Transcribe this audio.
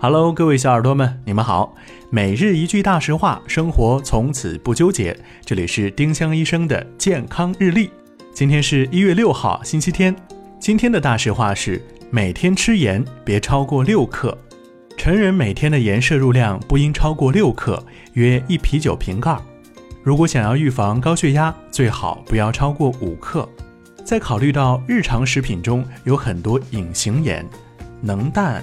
Hello，各位小耳朵们，你们好。每日一句大实话，生活从此不纠结。这里是丁香医生的健康日历。今天是一月六号，星期天。今天的大实话是：每天吃盐别超过六克。成人每天的盐摄入量不应超过六克，约一啤酒瓶盖。如果想要预防高血压，最好不要超过五克。再考虑到日常食品中有很多隐形盐，能淡